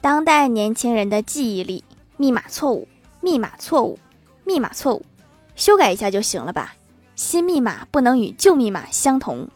当代年轻人的记忆力密码错误密码错误密码错误修改一下就行了吧。新密码不能与旧密码相同。